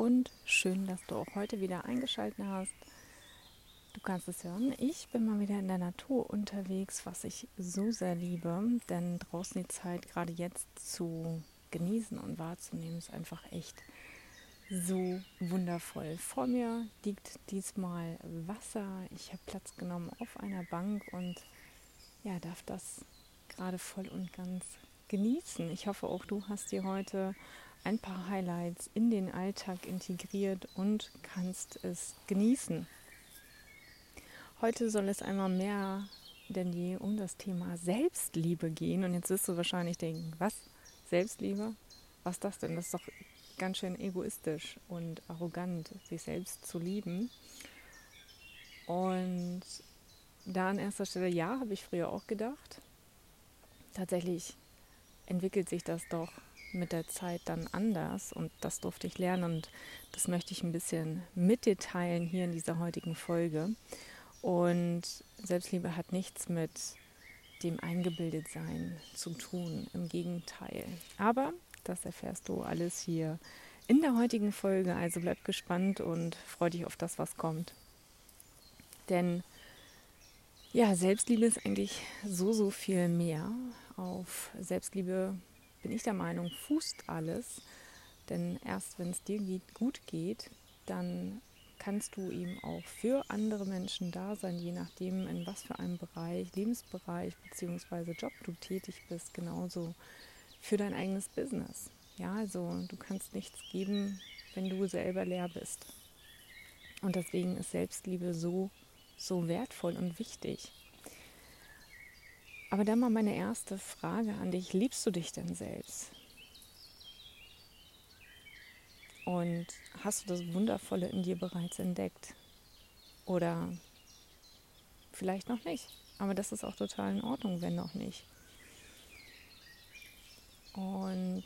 Und schön, dass du auch heute wieder eingeschaltet hast. Du kannst es hören, ich bin mal wieder in der Natur unterwegs, was ich so sehr liebe, denn draußen die Zeit gerade jetzt zu genießen und wahrzunehmen ist einfach echt so wundervoll. Vor mir liegt diesmal Wasser. Ich habe Platz genommen auf einer Bank und ja, darf das gerade voll und ganz genießen. Ich hoffe auch du hast dir heute ein paar Highlights in den Alltag integriert und kannst es genießen. Heute soll es einmal mehr denn je um das Thema Selbstliebe gehen. Und jetzt wirst du wahrscheinlich denken, was? Selbstliebe? Was ist das denn? Das ist doch ganz schön egoistisch und arrogant, sich selbst zu lieben. Und da an erster Stelle, ja, habe ich früher auch gedacht. Tatsächlich entwickelt sich das doch mit der Zeit dann anders und das durfte ich lernen und das möchte ich ein bisschen mit dir teilen hier in dieser heutigen Folge. Und Selbstliebe hat nichts mit dem Eingebildetsein zu tun, im Gegenteil. Aber das erfährst du alles hier in der heutigen Folge, also bleib gespannt und freu dich auf das, was kommt. Denn ja, Selbstliebe ist eigentlich so, so viel mehr. Auf Selbstliebe bin ich der Meinung, fußt alles. Denn erst wenn es dir gut geht, dann kannst du eben auch für andere Menschen da sein, je nachdem, in was für einem Bereich, Lebensbereich bzw. Job du tätig bist, genauso für dein eigenes Business. Ja, also du kannst nichts geben, wenn du selber leer bist. Und deswegen ist Selbstliebe so, so wertvoll und wichtig. Aber dann mal meine erste Frage an dich. Liebst du dich denn selbst? Und hast du das Wundervolle in dir bereits entdeckt? Oder vielleicht noch nicht. Aber das ist auch total in Ordnung, wenn noch nicht. Und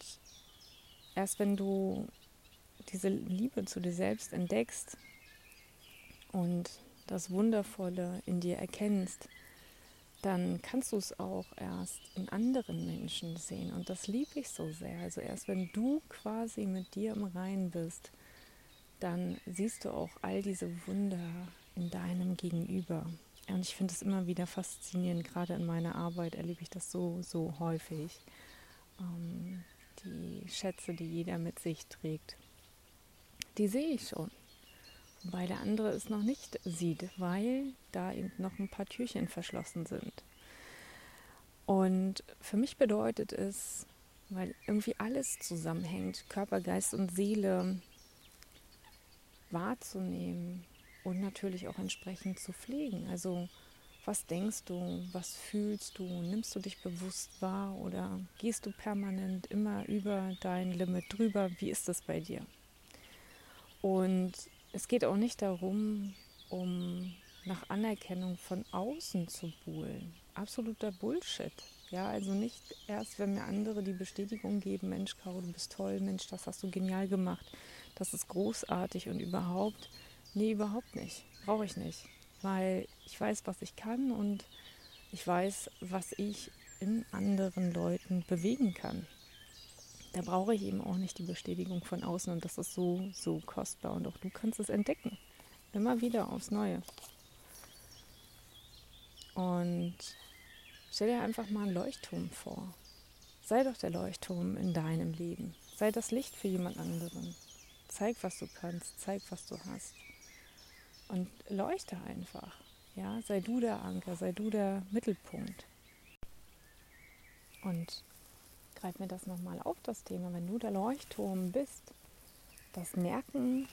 erst wenn du diese Liebe zu dir selbst entdeckst und das Wundervolle in dir erkennst, dann kannst du es auch erst in anderen Menschen sehen. Und das liebe ich so sehr. Also erst wenn du quasi mit dir im Reinen bist, dann siehst du auch all diese Wunder in deinem Gegenüber. Und ich finde es immer wieder faszinierend, gerade in meiner Arbeit erlebe ich das so, so häufig. Ähm, die Schätze, die jeder mit sich trägt, die sehe ich schon wobei der andere es noch nicht sieht, weil da eben noch ein paar Türchen verschlossen sind. Und für mich bedeutet es, weil irgendwie alles zusammenhängt, Körper, Geist und Seele wahrzunehmen und natürlich auch entsprechend zu pflegen. Also was denkst du, was fühlst du, nimmst du dich bewusst wahr oder gehst du permanent immer über dein Limit drüber? Wie ist das bei dir? Und es geht auch nicht darum, um nach Anerkennung von außen zu buhlen. Absoluter Bullshit. Ja, also nicht erst, wenn mir andere die Bestätigung geben, Mensch, Caro, du bist toll, Mensch, das hast du genial gemacht, das ist großartig und überhaupt, nee, überhaupt nicht. Brauche ich nicht. Weil ich weiß, was ich kann und ich weiß, was ich in anderen Leuten bewegen kann da brauche ich eben auch nicht die Bestätigung von außen und das ist so, so kostbar und auch du kannst es entdecken. Immer wieder aufs Neue. Und stell dir einfach mal einen Leuchtturm vor. Sei doch der Leuchtturm in deinem Leben. Sei das Licht für jemand anderen. Zeig, was du kannst. Zeig, was du hast. Und leuchte einfach. Ja, sei du der Anker, sei du der Mittelpunkt. Und greif mir das nochmal auf, das Thema. Wenn du der Leuchtturm bist, das merken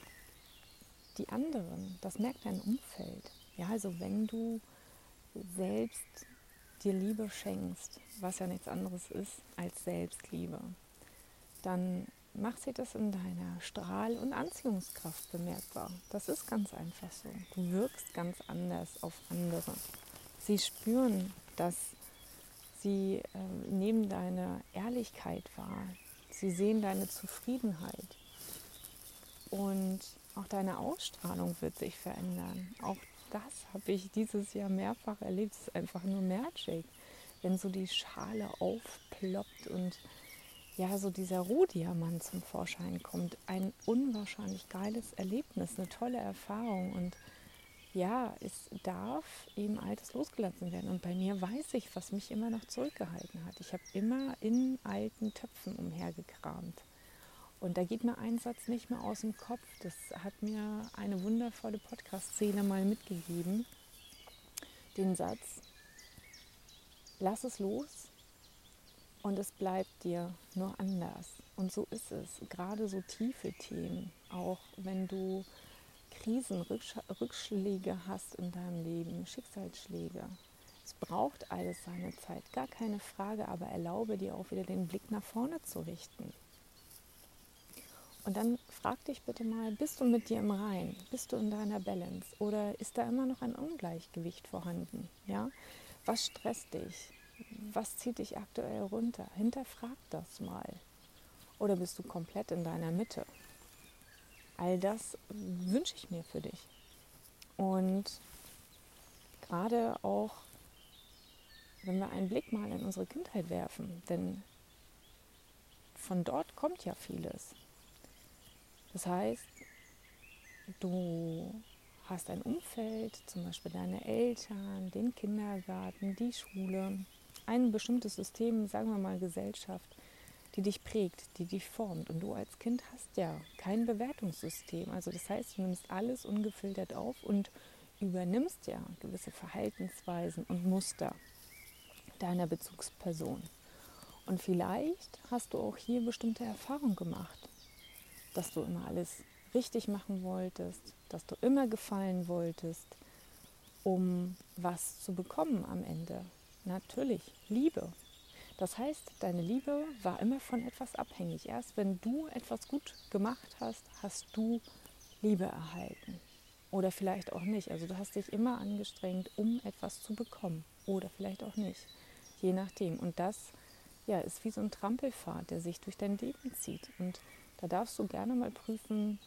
die anderen, das merkt dein Umfeld. Ja, also wenn du selbst dir Liebe schenkst, was ja nichts anderes ist als Selbstliebe, dann macht sich das in deiner Strahl- und Anziehungskraft bemerkbar. Das ist ganz einfach so. Du wirkst ganz anders auf andere. Sie spüren, dass sie äh, nehmen deine Ehrlichkeit wahr. Sie sehen deine Zufriedenheit. Und auch deine Ausstrahlung wird sich verändern. Auch das habe ich dieses Jahr mehrfach erlebt. Es ist einfach nur Magic, wenn so die Schale aufploppt und ja, so dieser Rohdiamant zum Vorschein kommt. Ein unwahrscheinlich geiles Erlebnis, eine tolle Erfahrung und ja, es darf eben Altes losgelassen werden. Und bei mir weiß ich, was mich immer noch zurückgehalten hat. Ich habe immer in alten Töpfen umhergekramt. Und da geht mir ein Satz nicht mehr aus dem Kopf. Das hat mir eine wundervolle Podcast-Szene mal mitgegeben. Den Satz, lass es los und es bleibt dir nur anders. Und so ist es. Gerade so tiefe Themen, auch wenn du Krisen, Rückschläge hast in deinem Leben, Schicksalsschläge. Es braucht alles seine Zeit, gar keine Frage, aber erlaube dir auch wieder den Blick nach vorne zu richten. Und dann frag dich bitte mal, bist du mit dir im Rein? Bist du in deiner Balance? Oder ist da immer noch ein Ungleichgewicht vorhanden? Ja? Was stresst dich? Was zieht dich aktuell runter? Hinterfrag das mal. Oder bist du komplett in deiner Mitte? All das wünsche ich mir für dich. Und gerade auch, wenn wir einen Blick mal in unsere Kindheit werfen, denn von dort kommt ja vieles. Das heißt, du hast ein Umfeld, zum Beispiel deine Eltern, den Kindergarten, die Schule, ein bestimmtes System, sagen wir mal Gesellschaft, die dich prägt, die dich formt. Und du als Kind hast ja kein Bewertungssystem. Also das heißt, du nimmst alles ungefiltert auf und übernimmst ja gewisse Verhaltensweisen und Muster deiner Bezugsperson. Und vielleicht hast du auch hier bestimmte Erfahrungen gemacht, dass du immer alles richtig machen wolltest, dass du immer gefallen wolltest, um was zu bekommen am Ende. Natürlich, Liebe. Das heißt, deine Liebe war immer von etwas abhängig. Erst wenn du etwas gut gemacht hast, hast du Liebe erhalten. Oder vielleicht auch nicht. Also du hast dich immer angestrengt, um etwas zu bekommen. Oder vielleicht auch nicht. Je nachdem. Und das ja, ist wie so ein Trampelpfad, der sich durch dein Leben zieht. Und da darfst du gerne mal prüfen,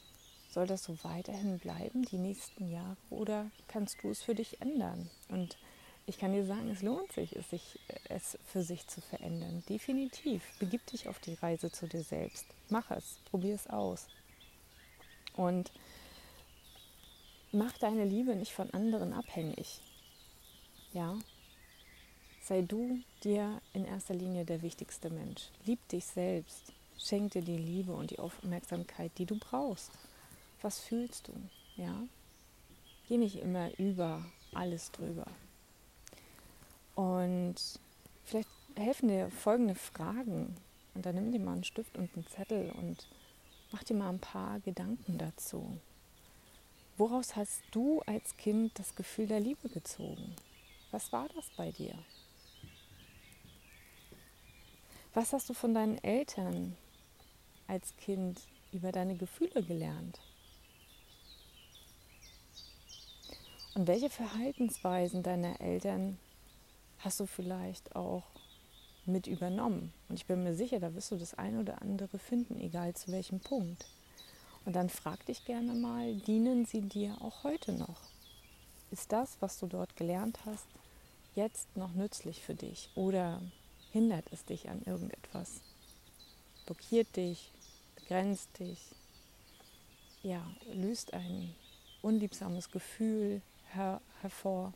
soll das so weiterhin bleiben die nächsten Jahre oder kannst du es für dich ändern? Und ich kann dir sagen, es lohnt sich, es, sich, es für sich zu verändern. Definitiv. Begib dich auf die Reise zu dir selbst. Mach es, probier es aus. Und mach deine Liebe nicht von anderen abhängig. Ja? Sei du dir in erster Linie der wichtigste Mensch. Lieb dich selbst. Schenk dir die Liebe und die Aufmerksamkeit, die du brauchst. Was fühlst du? Ja? Geh nicht immer über alles drüber. Und vielleicht helfen dir folgende Fragen. Und dann nimm dir mal einen Stift und einen Zettel und mach dir mal ein paar Gedanken dazu. Woraus hast du als Kind das Gefühl der Liebe gezogen? Was war das bei dir? Was hast du von deinen Eltern als Kind über deine Gefühle gelernt? Und welche Verhaltensweisen deiner Eltern hast du vielleicht auch mit übernommen. Und ich bin mir sicher, da wirst du das ein oder andere finden, egal zu welchem Punkt. Und dann frag dich gerne mal, dienen sie dir auch heute noch? Ist das, was du dort gelernt hast, jetzt noch nützlich für dich? Oder hindert es dich an irgendetwas? Blockiert dich, begrenzt dich? Ja, löst ein unliebsames Gefühl her hervor?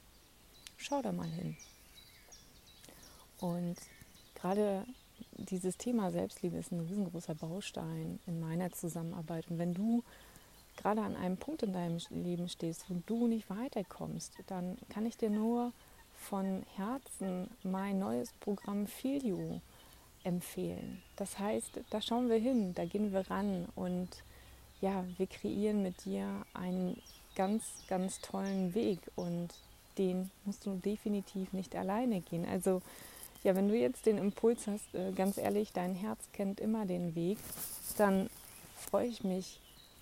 Schau da mal hin. Und gerade dieses Thema Selbstliebe ist ein riesengroßer Baustein in meiner Zusammenarbeit. Und wenn du gerade an einem Punkt in deinem Leben stehst, wo du nicht weiterkommst, dann kann ich dir nur von Herzen mein neues Programm Feel You empfehlen. Das heißt, da schauen wir hin, da gehen wir ran und ja, wir kreieren mit dir einen ganz, ganz tollen Weg und den musst du definitiv nicht alleine gehen. Also ja, wenn du jetzt den Impuls hast, äh, ganz ehrlich, dein Herz kennt immer den Weg, dann freue ich mich,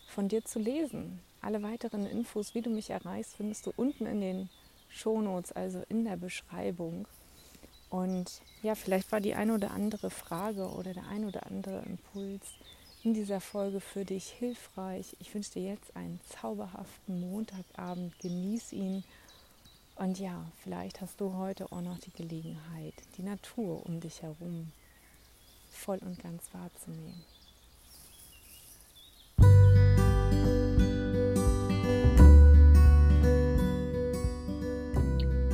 von dir zu lesen. Alle weiteren Infos, wie du mich erreichst, findest du unten in den Shownotes, also in der Beschreibung. Und ja, vielleicht war die eine oder andere Frage oder der ein oder andere Impuls in dieser Folge für dich hilfreich. Ich wünsche dir jetzt einen zauberhaften Montagabend. Genieß ihn. Und ja, vielleicht hast du heute auch noch die Gelegenheit, die Natur um dich herum voll und ganz wahrzunehmen.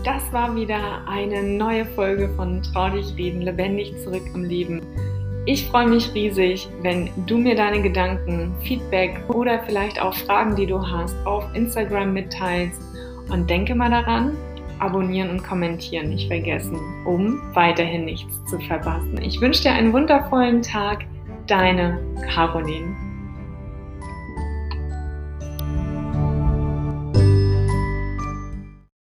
Das war wieder eine neue Folge von Trau dich reden, lebendig zurück im Leben. Ich freue mich riesig, wenn du mir deine Gedanken, Feedback oder vielleicht auch Fragen, die du hast, auf Instagram mitteilst. Und denke mal daran, abonnieren und kommentieren nicht vergessen, um weiterhin nichts zu verpassen. Ich wünsche dir einen wundervollen Tag. Deine Caroline.